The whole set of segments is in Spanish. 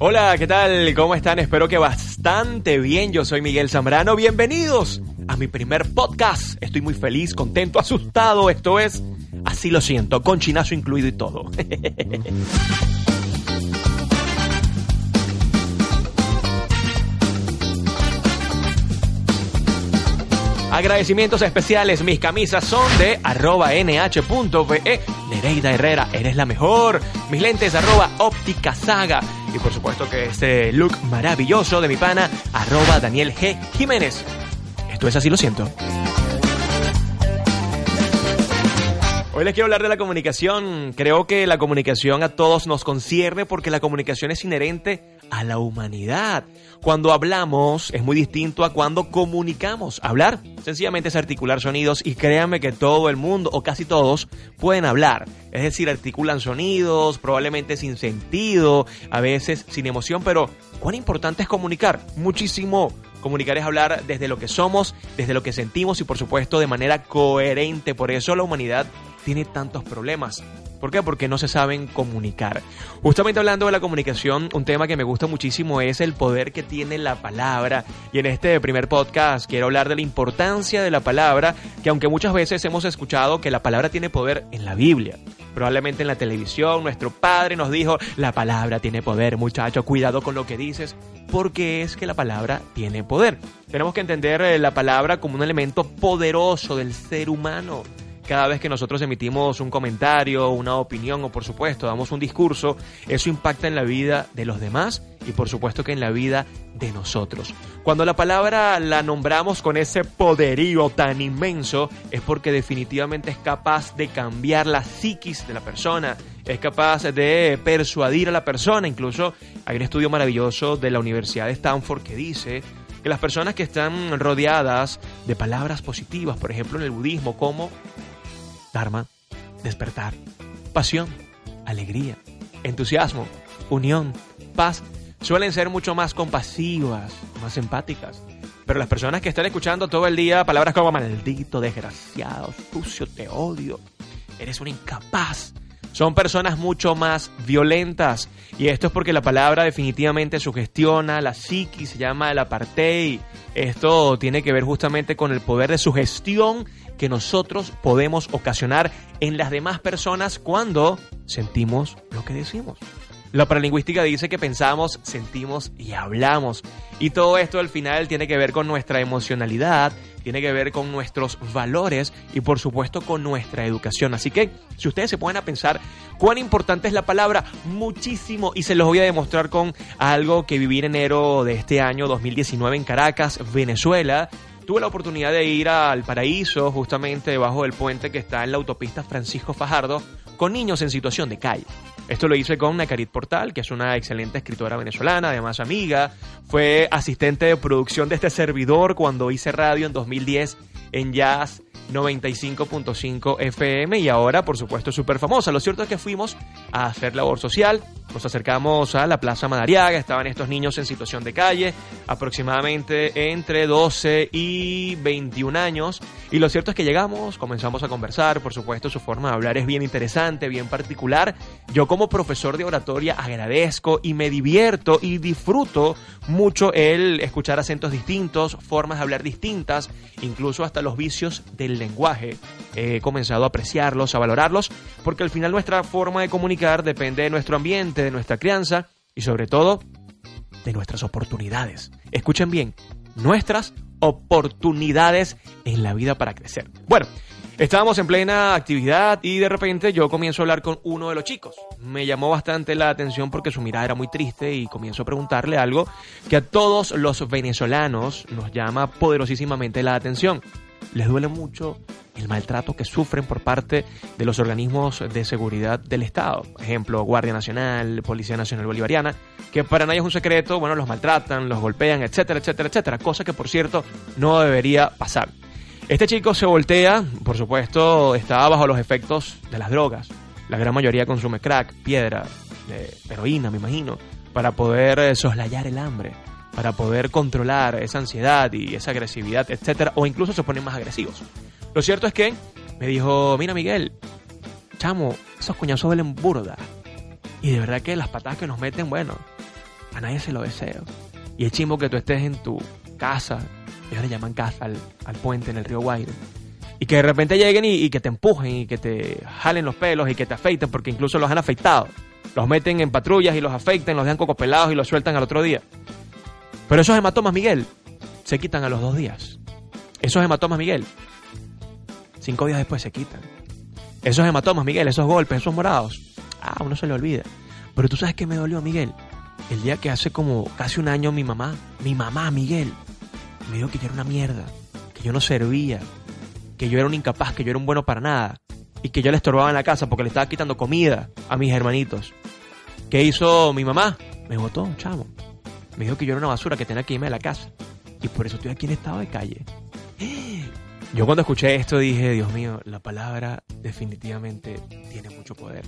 Hola, ¿qué tal? ¿Cómo están? Espero que bastante bien. Yo soy Miguel Zambrano. Bienvenidos a mi primer podcast. Estoy muy feliz, contento, asustado. Esto es Así lo siento, con chinazo incluido y todo. Agradecimientos especiales, mis camisas son de arroba nh.ve. Nereida Herrera, eres la mejor. Mis lentes arroba óptica saga. Y por supuesto que este look maravilloso de mi pana arroba Daniel G. Jiménez. Esto es así, lo siento. Hoy les quiero hablar de la comunicación. Creo que la comunicación a todos nos concierne porque la comunicación es inherente a la humanidad. Cuando hablamos es muy distinto a cuando comunicamos. Hablar sencillamente es articular sonidos y créanme que todo el mundo o casi todos pueden hablar. Es decir, articulan sonidos, probablemente sin sentido, a veces sin emoción, pero ¿cuán importante es comunicar? Muchísimo. Comunicar es hablar desde lo que somos, desde lo que sentimos y por supuesto de manera coherente. Por eso la humanidad tiene tantos problemas. ¿Por qué? Porque no se saben comunicar. Justamente hablando de la comunicación, un tema que me gusta muchísimo es el poder que tiene la palabra. Y en este primer podcast quiero hablar de la importancia de la palabra, que aunque muchas veces hemos escuchado que la palabra tiene poder en la Biblia. Probablemente en la televisión nuestro padre nos dijo, la palabra tiene poder, muchacho, cuidado con lo que dices, porque es que la palabra tiene poder. Tenemos que entender eh, la palabra como un elemento poderoso del ser humano cada vez que nosotros emitimos un comentario, una opinión o por supuesto damos un discurso, eso impacta en la vida de los demás y por supuesto que en la vida de nosotros. Cuando la palabra la nombramos con ese poderío tan inmenso es porque definitivamente es capaz de cambiar la psiquis de la persona, es capaz de persuadir a la persona. Incluso hay un estudio maravilloso de la Universidad de Stanford que dice que las personas que están rodeadas de palabras positivas, por ejemplo en el budismo, como Dharma, despertar, pasión, alegría, entusiasmo, unión, paz, suelen ser mucho más compasivas, más empáticas. Pero las personas que están escuchando todo el día palabras como maldito, desgraciado, sucio, te odio, eres un incapaz, son personas mucho más violentas. Y esto es porque la palabra definitivamente sugestiona, la psiquis se llama el apartheid. Esto tiene que ver justamente con el poder de sugestión que nosotros podemos ocasionar en las demás personas cuando sentimos lo que decimos. La paralingüística dice que pensamos, sentimos y hablamos. Y todo esto al final tiene que ver con nuestra emocionalidad, tiene que ver con nuestros valores y por supuesto con nuestra educación. Así que si ustedes se ponen a pensar cuán importante es la palabra, muchísimo, y se los voy a demostrar con algo que viví en enero de este año 2019 en Caracas, Venezuela. Tuve la oportunidad de ir al paraíso, justamente debajo del puente que está en la autopista Francisco Fajardo, con niños en situación de calle. Esto lo hice con Nakarit Portal, que es una excelente escritora venezolana, además amiga. Fue asistente de producción de este servidor cuando hice radio en 2010 en Jazz 95.5 FM y ahora, por supuesto, súper famosa. Lo cierto es que fuimos a hacer labor social, nos acercamos a la Plaza Madariaga, estaban estos niños en situación de calle, aproximadamente entre 12 y 21 años, y lo cierto es que llegamos, comenzamos a conversar, por supuesto, su forma de hablar es bien interesante, bien particular. Yo como profesor de oratoria agradezco y me divierto y disfruto mucho el escuchar acentos distintos, formas de hablar distintas, incluso hasta los vicios del lenguaje. He comenzado a apreciarlos, a valorarlos, porque al final nuestra forma de comunicar depende de nuestro ambiente, de nuestra crianza y sobre todo de nuestras oportunidades. Escuchen bien, nuestras oportunidades en la vida para crecer. Bueno, Estábamos en plena actividad y de repente yo comienzo a hablar con uno de los chicos. Me llamó bastante la atención porque su mirada era muy triste y comienzo a preguntarle algo que a todos los venezolanos nos llama poderosísimamente la atención. Les duele mucho el maltrato que sufren por parte de los organismos de seguridad del Estado. Ejemplo, Guardia Nacional, Policía Nacional Bolivariana, que para nadie es un secreto, bueno, los maltratan, los golpean, etcétera, etcétera, etcétera. Cosa que, por cierto, no debería pasar. Este chico se voltea, por supuesto, está bajo los efectos de las drogas. La gran mayoría consume crack, piedra, heroína, me imagino, para poder eh, soslayar el hambre, para poder controlar esa ansiedad y esa agresividad, etcétera, o incluso se ponen más agresivos. Lo cierto es que me dijo, mira Miguel, chamo, esos coñazos duelen burda. Y de verdad que las patadas que nos meten, bueno, A nadie se lo deseo. Y es chimbo que tú estés en tu casa, ellos le llaman casa al, al puente en el río Guaire, y que de repente lleguen y, que te empujen y que te jalen los pelos y que te afeiten, porque incluso los han afeitado. Los meten en patrullas y los afeiten, los dejan cocos pelados y los sueltan al otro día. Pero esos hematomas, Miguel, se quitan a los dos días. Esos hematomas, Miguel, cinco días después se quitan. Esos hematomas, Miguel, esos golpes, esos morados, ah, uno se le olvida. Pero tú sabes que me dolió, Miguel. El día que hace como casi un año mi mamá, mi mamá, Miguel, me dijo que yo era una mierda, que yo no servía, que yo era un incapaz, que yo era un bueno para nada y que yo le estorbaba en la casa porque le estaba quitando comida a mis hermanitos. ¿Qué hizo mi mamá? Me votó, chamo. Me dijo que yo era una basura, que tenía que irme de la casa. Y por eso estoy aquí en estado de calle. Yo cuando escuché esto dije, Dios mío, la palabra definitivamente tiene mucho poder.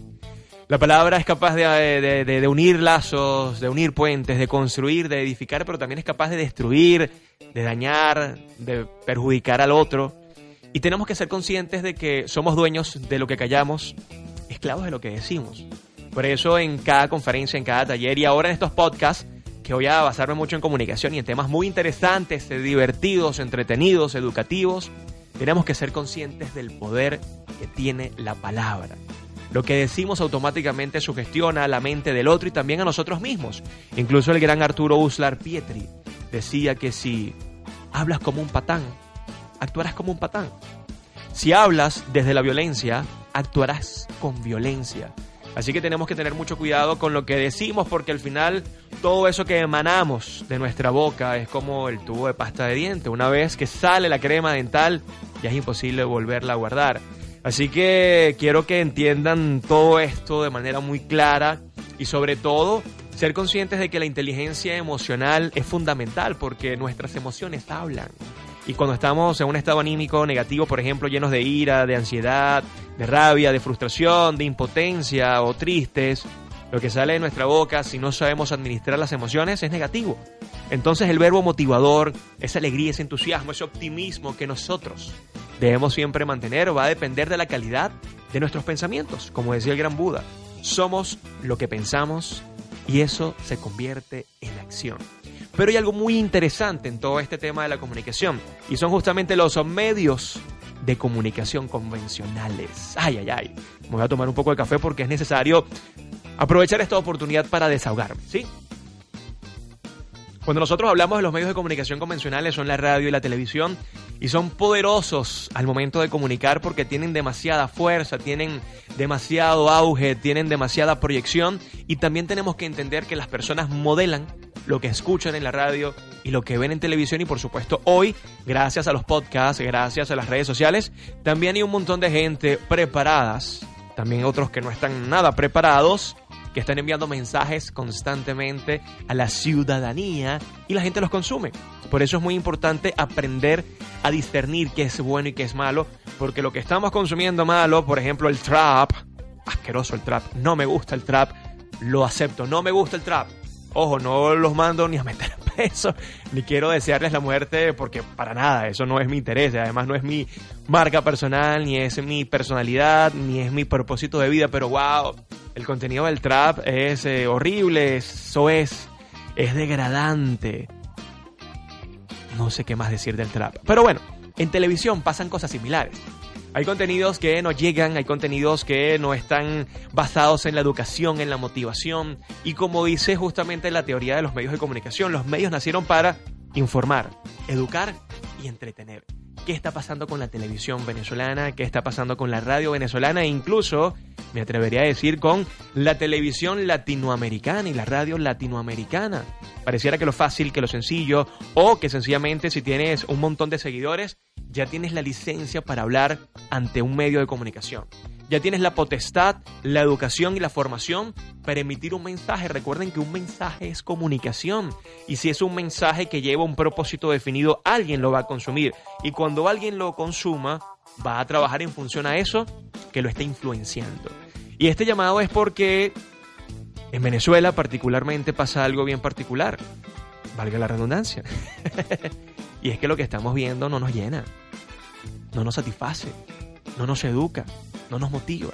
La palabra es capaz de, de, de, de, unir lazos, de unir puentes, de construir, de edificar, pero también es capaz de destruir, de dañar, de perjudicar al otro. Y tenemos que ser conscientes de que somos dueños de lo que callamos, esclavos de lo que decimos. Por eso en cada conferencia, en cada taller y ahora en estos podcasts, que voy a basarme mucho en comunicación y en temas muy interesantes, divertidos, entretenidos, educativos, tenemos que ser conscientes del poder que tiene la palabra. Lo que decimos automáticamente sugestiona a la mente del otro y también a nosotros mismos. Incluso el gran Arturo Uslar Pietri decía que si hablas como un patán, actuarás como un patán. Si hablas desde la violencia, actuarás con violencia. Así que tenemos que tener mucho cuidado con lo que decimos porque al final todo eso que emanamos de nuestra boca es como el tubo de pasta de diente. Una vez que sale la crema dental, ya es imposible volverla a guardar. Así que quiero que entiendan todo esto de manera muy clara y sobre todo ser conscientes de que la inteligencia emocional es fundamental porque nuestras emociones hablan. Y cuando estamos en un estado anímico negativo, por ejemplo, llenos de ira, de ansiedad, de rabia, de frustración, de impotencia o tristes, lo que sale de nuestra boca si no sabemos administrar las emociones es negativo. Entonces el verbo motivador, esa alegría, ese entusiasmo, ese optimismo que nosotros debemos siempre mantener va a depender de la calidad de nuestros pensamientos. Como decía el gran Buda, somos lo que pensamos y eso se convierte en acción. Pero hay algo muy interesante en todo este tema de la comunicación y son justamente los medios de comunicación convencionales. Ay, ay, ay. Me voy a tomar un poco de café porque es necesario aprovechar esta oportunidad para desahogarme, ¿sí? Cuando nosotros hablamos de los medios de comunicación convencionales son la radio y la televisión y son poderosos al momento de comunicar porque tienen demasiada fuerza, tienen demasiado auge, tienen demasiada proyección y también tenemos que entender que las personas modelan lo que escuchan en la radio y lo que ven en televisión y por supuesto hoy, gracias a los podcasts, gracias a las redes sociales, también hay un montón de gente preparadas, también otros que no están nada preparados que están enviando mensajes constantemente a la ciudadanía y la gente los consume. Por eso es muy importante aprender a discernir qué es bueno y qué es malo, porque lo que estamos consumiendo malo, por ejemplo el trap, asqueroso el trap, no me gusta el trap, lo acepto, no me gusta el trap. Ojo, no los mando ni a meter peso, ni quiero desearles la muerte porque para nada, eso no es mi interés, además no es mi marca personal, ni es mi personalidad, ni es mi propósito de vida, pero wow, el contenido del trap es eh, horrible, eso es, es degradante. No sé qué más decir del trap. Pero bueno, en televisión pasan cosas similares. Hay contenidos que no llegan, hay contenidos que no están basados en la educación, en la motivación. Y como dice justamente la teoría de los medios de comunicación, los medios nacieron para informar, educar y entretener. ¿Qué está pasando con la televisión venezolana? ¿Qué está pasando con la radio venezolana? E incluso, me atrevería a decir, con la televisión latinoamericana y la radio latinoamericana. Pareciera que lo fácil, que lo sencillo, o que sencillamente si tienes un montón de seguidores, ya tienes la licencia para hablar ante un medio de comunicación. Ya tienes la potestad, la educación y la formación para emitir un mensaje. Recuerden que un mensaje es comunicación. Y si es un mensaje que lleva un propósito definido, alguien lo va a consumir. Y cuando alguien lo consuma, va a trabajar en función a eso que lo está influenciando. Y este llamado es porque en Venezuela particularmente pasa algo bien particular. Valga la redundancia. y es que lo que estamos viendo no nos llena, no nos satisface, no nos educa, no nos motiva.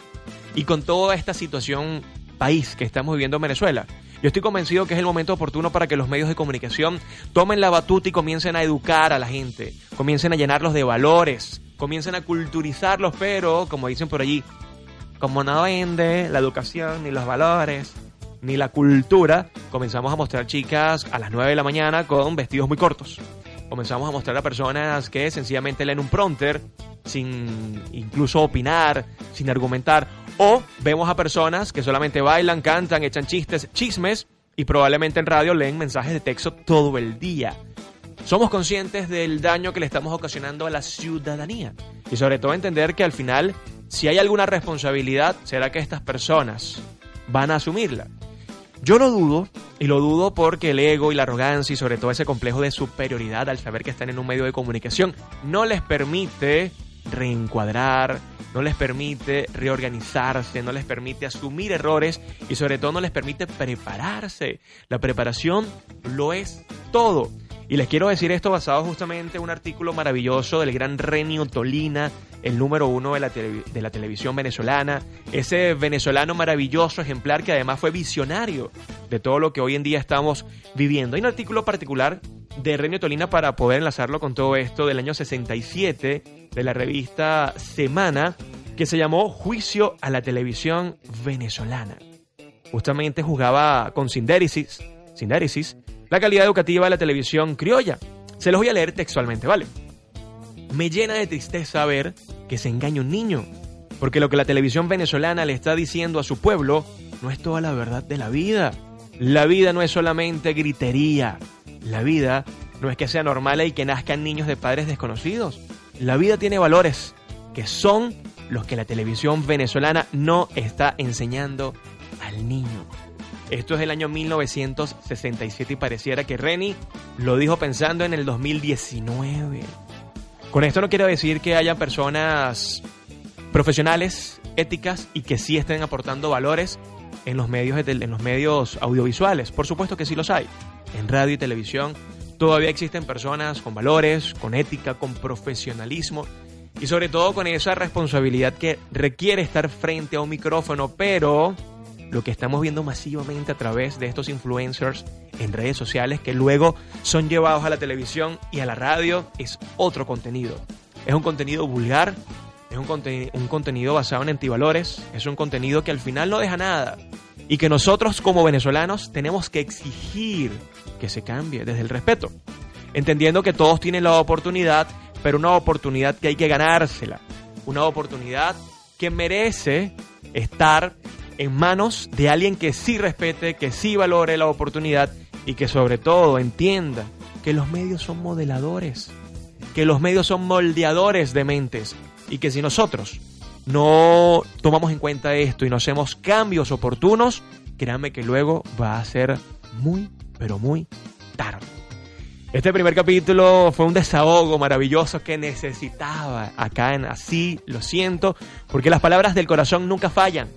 Y con toda esta situación país que estamos viviendo en Venezuela, yo estoy convencido que es el momento oportuno para que los medios de comunicación tomen la batuta y comiencen a educar a la gente, comiencen a llenarlos de valores, comiencen a culturizarlos, pero, como dicen por allí, como no vende la educación ni los valores, ni la cultura, comenzamos a mostrar chicas a las 9 de la mañana con vestidos muy cortos. Comenzamos a mostrar a personas que sencillamente leen un prompter sin incluso opinar, sin argumentar. O vemos a personas que solamente bailan, cantan, echan chistes, chismes y probablemente en radio leen mensajes de texto todo el día. Somos conscientes del daño que le estamos ocasionando a la ciudadanía y sobre todo entender que al final, si hay alguna responsabilidad, será que estas personas van a asumirla. Yo lo dudo, y lo dudo porque el ego y la arrogancia y sobre todo ese complejo de superioridad al saber que están en un medio de comunicación no les permite reencuadrar, no les permite reorganizarse, no les permite asumir errores y sobre todo no les permite prepararse. La preparación lo es todo. Y les quiero decir esto basado justamente en un artículo maravilloso del gran Renio Tolina, el número uno de la, de la televisión venezolana, ese venezolano maravilloso ejemplar que además fue visionario de todo lo que hoy en día estamos viviendo. Hay un artículo particular de Renio Tolina para poder enlazarlo con todo esto del año 67 de la revista Semana que se llamó Juicio a la televisión venezolana. Justamente jugaba con sindérisis, la calidad educativa de la televisión criolla. Se los voy a leer textualmente, ¿vale? Me llena de tristeza ver que se engaña un niño, porque lo que la televisión venezolana le está diciendo a su pueblo no es toda la verdad de la vida. La vida no es solamente gritería. La vida no es que sea normal y que nazcan niños de padres desconocidos. La vida tiene valores que son los que la televisión venezolana no está enseñando al niño. Esto es del año 1967 y pareciera que Reni lo dijo pensando en el 2019. Con esto no quiero decir que haya personas profesionales, éticas y que sí estén aportando valores en los medios, en los medios audiovisuales. Por supuesto que sí los hay. En radio y televisión todavía existen personas con valores, con ética, con profesionalismo y sobre todo con esa responsabilidad que requiere estar frente a un micrófono, pero lo que estamos viendo masivamente a través de estos influencers en redes sociales que luego son llevados a la televisión y a la radio es otro contenido. Es un contenido vulgar, es un, contenido basado en antivalores, es un contenido que al final no deja nada y que nosotros como venezolanos tenemos que exigir que se cambie desde el respeto, entendiendo que todos tienen la oportunidad, pero una oportunidad que hay que ganársela, una oportunidad que merece estar en manos de alguien que sí respete, que sí valore la oportunidad y que sobre todo entienda que los medios son modeladores, que los medios son moldeadores de mentes y que si nosotros no tomamos en cuenta esto y no hacemos cambios oportunos, créanme que luego va a ser muy, pero muy tarde. Este primer capítulo fue un desahogo maravilloso que necesitaba acá en Así, lo siento, porque las palabras del corazón nunca fallan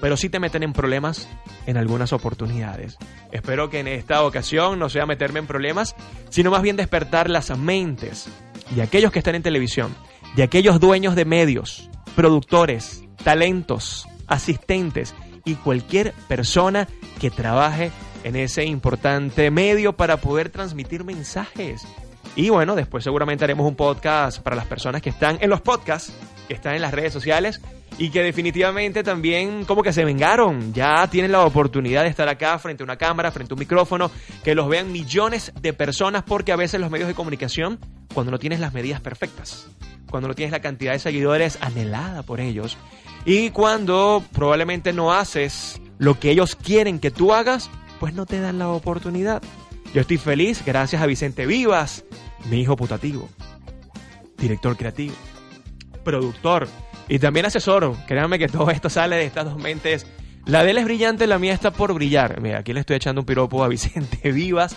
pero sí te meten en problemas en algunas oportunidades. Espero que en esta ocasión no sea meterme en problemas, sino más bien despertar las mentes de aquellos que están en televisión, de aquellos dueños de medios, productores, talentos, asistentes y cualquier persona que trabaje en ese importante medio para poder transmitir mensajes. Y bueno, después seguramente haremos un podcast para las personas que están en los podcasts, que están en las redes sociales y que definitivamente también como que se vengaron, ya tienen la oportunidad de estar acá frente a una cámara, frente a un micrófono, que los vean millones de personas porque a veces los medios de comunicación, cuando no tienes las medidas perfectas, cuando no tienes la cantidad de seguidores anhelada por ellos y cuando probablemente no haces lo que ellos quieren que tú hagas, pues no te dan la oportunidad. Yo estoy feliz gracias a Vicente Vivas, mi hijo putativo, director creativo, productor, y también asesoro. Créanme que todo esto sale de estas dos mentes. La de él es brillante, la mía está por brillar. Mira, aquí le estoy echando un piropo a Vicente Vivas.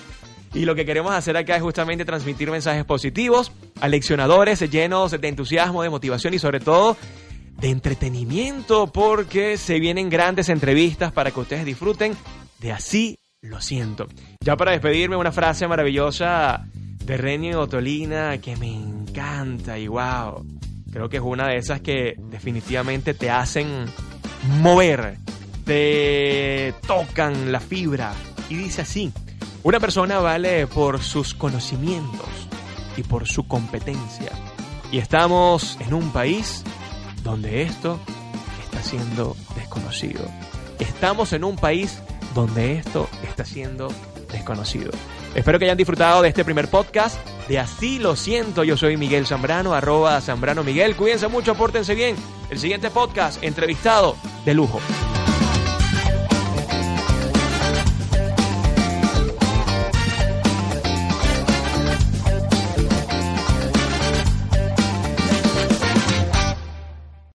Y lo que queremos hacer acá es justamente transmitir mensajes positivos a leccionadores llenos de entusiasmo, de motivación y sobre todo de entretenimiento, porque se vienen grandes entrevistas para que ustedes disfruten de así lo siento. Ya para despedirme, una frase maravillosa de Renio Otolina que me encanta y wow. Creo que es una de esas que definitivamente te hacen mover, te tocan la fibra y dice así, una persona vale por sus conocimientos y por su competencia. Y estamos en un país donde esto está siendo desconocido. Estamos en un país donde esto está siendo desconocido. Espero que hayan disfrutado de este primer podcast de Así lo siento. Yo soy Miguel Zambrano, arroba Zambrano Miguel. Cuídense mucho, pórtense bien. El siguiente podcast, entrevistado de lujo.